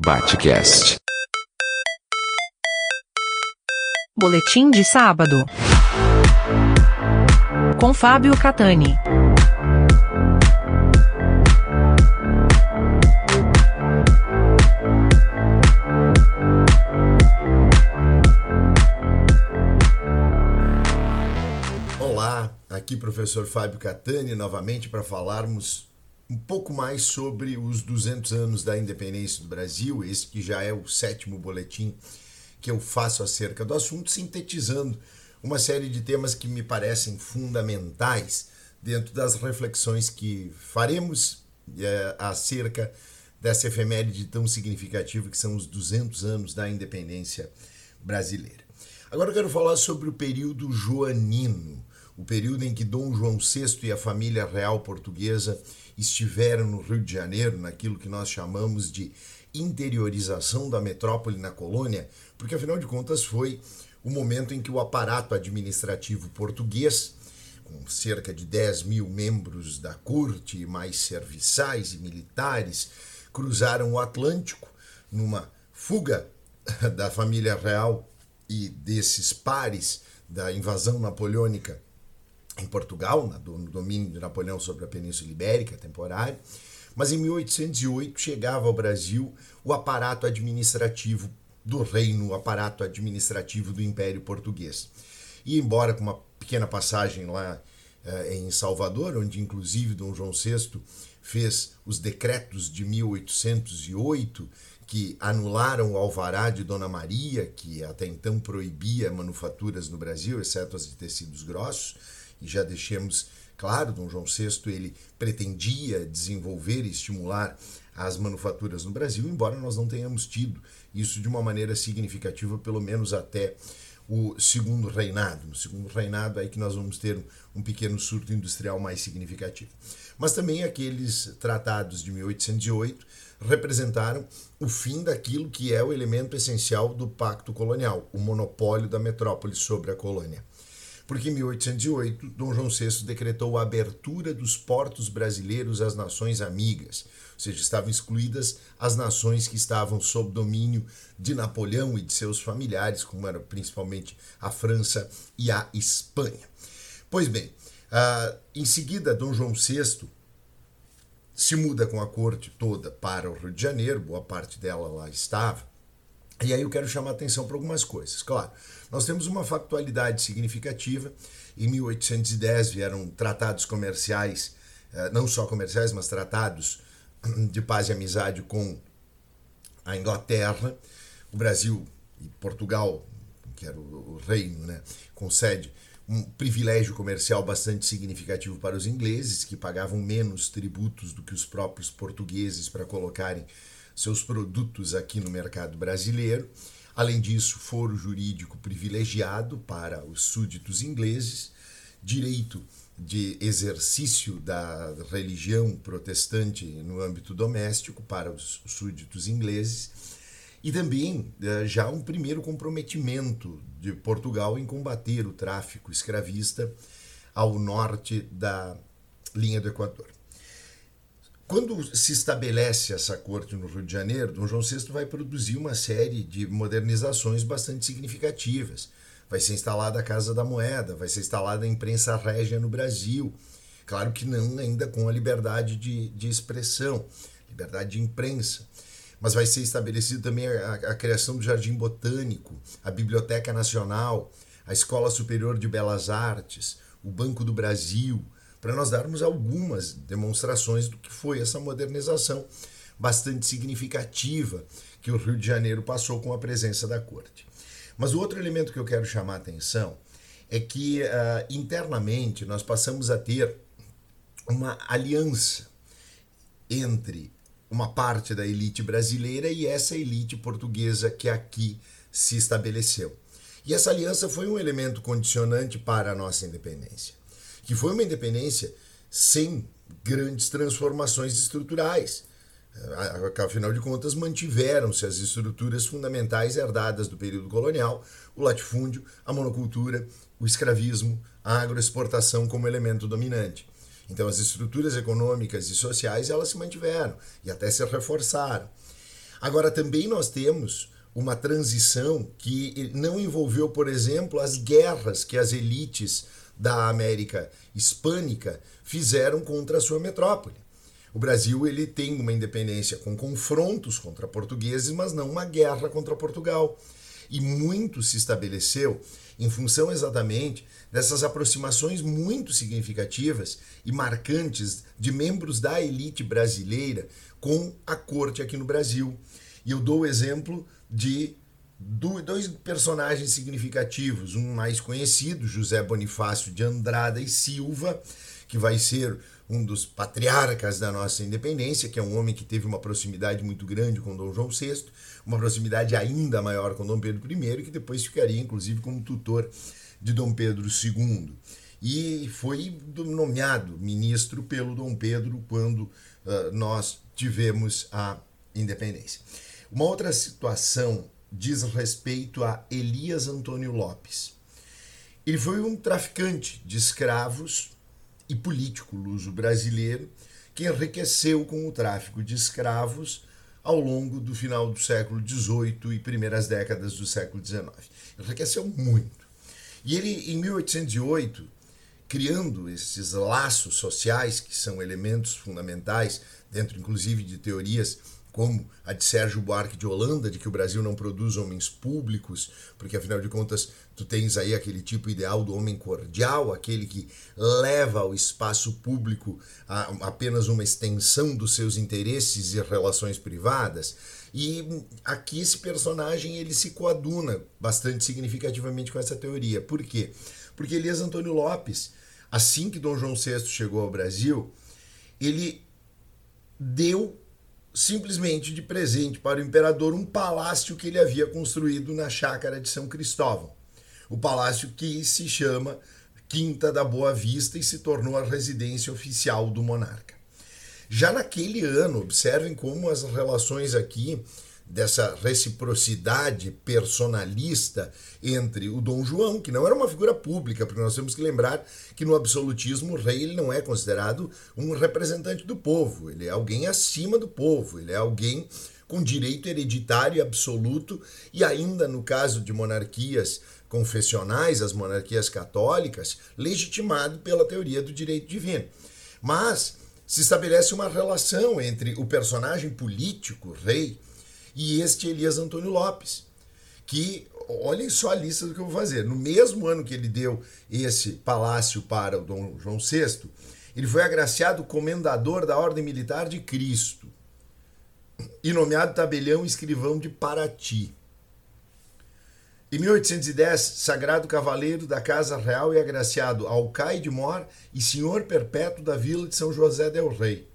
Batcast. Boletim de sábado. Com Fábio Catani. Olá, aqui professor Fábio Catani novamente para falarmos um pouco mais sobre os 200 anos da independência do Brasil, esse que já é o sétimo boletim que eu faço acerca do assunto, sintetizando uma série de temas que me parecem fundamentais dentro das reflexões que faremos é, acerca dessa efeméride tão significativa que são os 200 anos da independência brasileira. Agora eu quero falar sobre o período joanino, o período em que Dom João VI e a família real portuguesa estiveram no Rio de Janeiro, naquilo que nós chamamos de interiorização da metrópole na colônia, porque afinal de contas foi o momento em que o aparato administrativo português, com cerca de 10 mil membros da corte, mais serviçais e militares, cruzaram o Atlântico numa fuga da família real e desses pares da invasão napoleônica em Portugal, no domínio de Napoleão sobre a Península Ibérica, temporário. Mas em 1808 chegava ao Brasil o aparato administrativo do reino, o aparato administrativo do Império Português. E embora com uma pequena passagem lá eh, em Salvador, onde inclusive Dom João VI fez os decretos de 1808 que anularam o alvará de Dona Maria, que até então proibia manufaturas no Brasil, exceto as de tecidos grossos, e já deixemos claro, Dom João VI ele pretendia desenvolver e estimular as manufaturas no Brasil, embora nós não tenhamos tido isso de uma maneira significativa, pelo menos até o segundo reinado. No segundo reinado é aí que nós vamos ter um pequeno surto industrial mais significativo. Mas também aqueles tratados de 1808 representaram o fim daquilo que é o elemento essencial do pacto colonial, o monopólio da metrópole sobre a colônia porque em 1808 Dom João VI decretou a abertura dos portos brasileiros às nações amigas, ou seja, estavam excluídas as nações que estavam sob domínio de Napoleão e de seus familiares, como eram principalmente a França e a Espanha. Pois bem, uh, em seguida Dom João VI se muda com a corte toda para o Rio de Janeiro, boa parte dela lá estava, e aí eu quero chamar a atenção para algumas coisas. Claro, nós temos uma factualidade significativa. Em 1810 vieram tratados comerciais, eh, não só comerciais, mas tratados de paz e amizade com a Inglaterra. O Brasil e Portugal, que era o reino, né, concede um privilégio comercial bastante significativo para os ingleses, que pagavam menos tributos do que os próprios portugueses para colocarem seus produtos aqui no mercado brasileiro. Além disso, foro jurídico privilegiado para os súditos ingleses, direito de exercício da religião protestante no âmbito doméstico para os súditos ingleses e também eh, já um primeiro comprometimento de Portugal em combater o tráfico escravista ao norte da linha do Equador. Quando se estabelece essa corte no Rio de Janeiro, Dom João VI vai produzir uma série de modernizações bastante significativas. Vai ser instalada a Casa da Moeda, vai ser instalada a imprensa régia no Brasil. Claro que não ainda com a liberdade de, de expressão, liberdade de imprensa. Mas vai ser estabelecido também a, a criação do Jardim Botânico, a Biblioteca Nacional, a Escola Superior de Belas Artes, o Banco do Brasil, para nós darmos algumas demonstrações do que foi essa modernização bastante significativa que o Rio de Janeiro passou com a presença da corte. Mas o outro elemento que eu quero chamar a atenção é que uh, internamente nós passamos a ter uma aliança entre uma parte da elite brasileira e essa elite portuguesa que aqui se estabeleceu. E essa aliança foi um elemento condicionante para a nossa independência que foi uma independência sem grandes transformações estruturais. Afinal de contas, mantiveram-se as estruturas fundamentais herdadas do período colonial, o latifúndio, a monocultura, o escravismo, a agroexportação como elemento dominante. Então, as estruturas econômicas e sociais elas se mantiveram e até se reforçaram. Agora, também nós temos uma transição que não envolveu, por exemplo, as guerras que as elites da América Hispânica fizeram contra a sua metrópole. O Brasil ele tem uma independência com confrontos contra portugueses, mas não uma guerra contra Portugal. E muito se estabeleceu em função exatamente dessas aproximações muito significativas e marcantes de membros da elite brasileira com a corte aqui no Brasil. E eu dou o exemplo de dois personagens significativos, um mais conhecido, José Bonifácio de Andrada e Silva, que vai ser um dos patriarcas da nossa independência, que é um homem que teve uma proximidade muito grande com Dom João VI, uma proximidade ainda maior com Dom Pedro I, que depois ficaria inclusive como tutor de Dom Pedro II. E foi nomeado ministro pelo Dom Pedro quando uh, nós tivemos a independência. Uma outra situação diz respeito a Elias Antônio Lopes. Ele foi um traficante de escravos e político luso brasileiro que enriqueceu com o tráfico de escravos ao longo do final do século XVIII e primeiras décadas do século XIX. Enriqueceu muito. E ele, em 1808, criando esses laços sociais, que são elementos fundamentais, dentro inclusive de teorias como a de Sérgio Buarque de Holanda, de que o Brasil não produz homens públicos, porque afinal de contas tu tens aí aquele tipo ideal do homem cordial, aquele que leva ao espaço público a, apenas uma extensão dos seus interesses e relações privadas. E aqui esse personagem ele se coaduna bastante significativamente com essa teoria. Por quê? Porque Elias Antônio Lopes, assim que Dom João VI chegou ao Brasil, ele deu simplesmente de presente para o imperador um palácio que ele havia construído na chácara de São Cristóvão. O palácio que se chama Quinta da Boa Vista e se tornou a residência oficial do monarca. Já naquele ano, observem como as relações aqui dessa reciprocidade personalista entre o Dom João, que não era uma figura pública, porque nós temos que lembrar que no absolutismo o rei ele não é considerado um representante do povo, ele é alguém acima do povo, ele é alguém com direito hereditário absoluto e ainda no caso de monarquias confessionais, as monarquias católicas, legitimado pela teoria do direito divino. Mas se estabelece uma relação entre o personagem político, rei, e este Elias Antônio Lopes, que olhem só a lista do que eu vou fazer. No mesmo ano que ele deu esse palácio para o Dom João VI, ele foi agraciado comendador da Ordem Militar de Cristo e nomeado tabelião escrivão de Paraty. Em 1810, sagrado cavaleiro da Casa Real e agraciado alcaide mor e senhor perpétuo da vila de São José del Rei.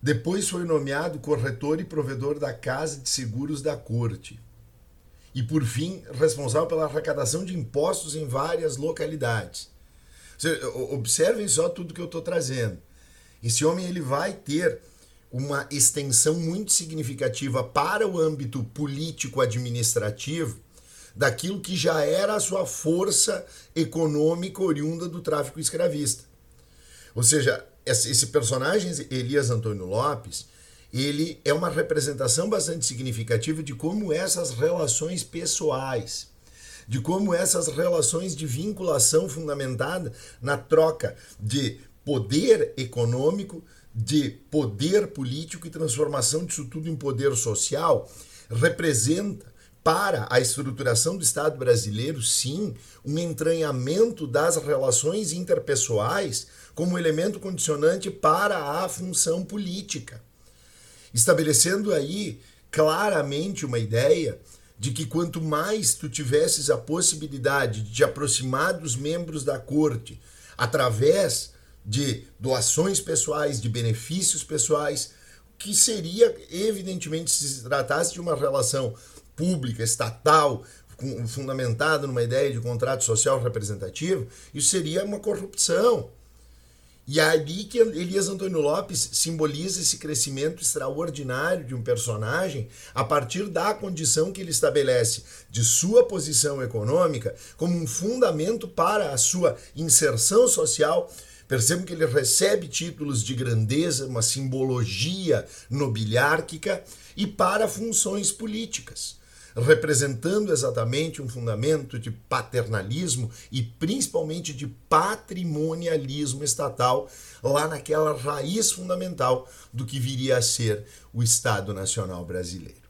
Depois foi nomeado corretor e provedor da Casa de Seguros da Corte. E, por fim, responsável pela arrecadação de impostos em várias localidades. Observem só tudo que eu estou trazendo. Esse homem ele vai ter uma extensão muito significativa para o âmbito político-administrativo daquilo que já era a sua força econômica oriunda do tráfico escravista. Ou seja, esse personagem, Elias Antônio Lopes, ele é uma representação bastante significativa de como essas relações pessoais, de como essas relações de vinculação fundamentada na troca de poder econômico, de poder político e transformação disso tudo em poder social, representa para a estruturação do Estado brasileiro, sim, um entranhamento das relações interpessoais como elemento condicionante para a função política, estabelecendo aí claramente uma ideia de que quanto mais tu tivesses a possibilidade de te aproximar dos membros da corte através de doações pessoais, de benefícios pessoais, que seria evidentemente se se tratasse de uma relação pública, estatal, fundamentada numa ideia de contrato social representativo, isso seria uma corrupção. E é ali que Elias Antônio Lopes simboliza esse crescimento extraordinário de um personagem a partir da condição que ele estabelece de sua posição econômica como um fundamento para a sua inserção social, Percebam que ele recebe títulos de grandeza, uma simbologia nobiliárquica e para funções políticas, representando exatamente um fundamento de paternalismo e principalmente de patrimonialismo estatal, lá naquela raiz fundamental do que viria a ser o Estado Nacional Brasileiro.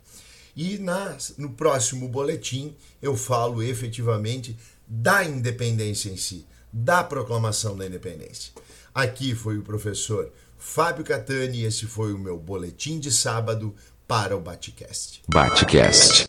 E na, no próximo boletim eu falo efetivamente da independência em si da proclamação da independência. Aqui foi o professor Fábio Catani e esse foi o meu boletim de sábado para o Batcast. Batcast.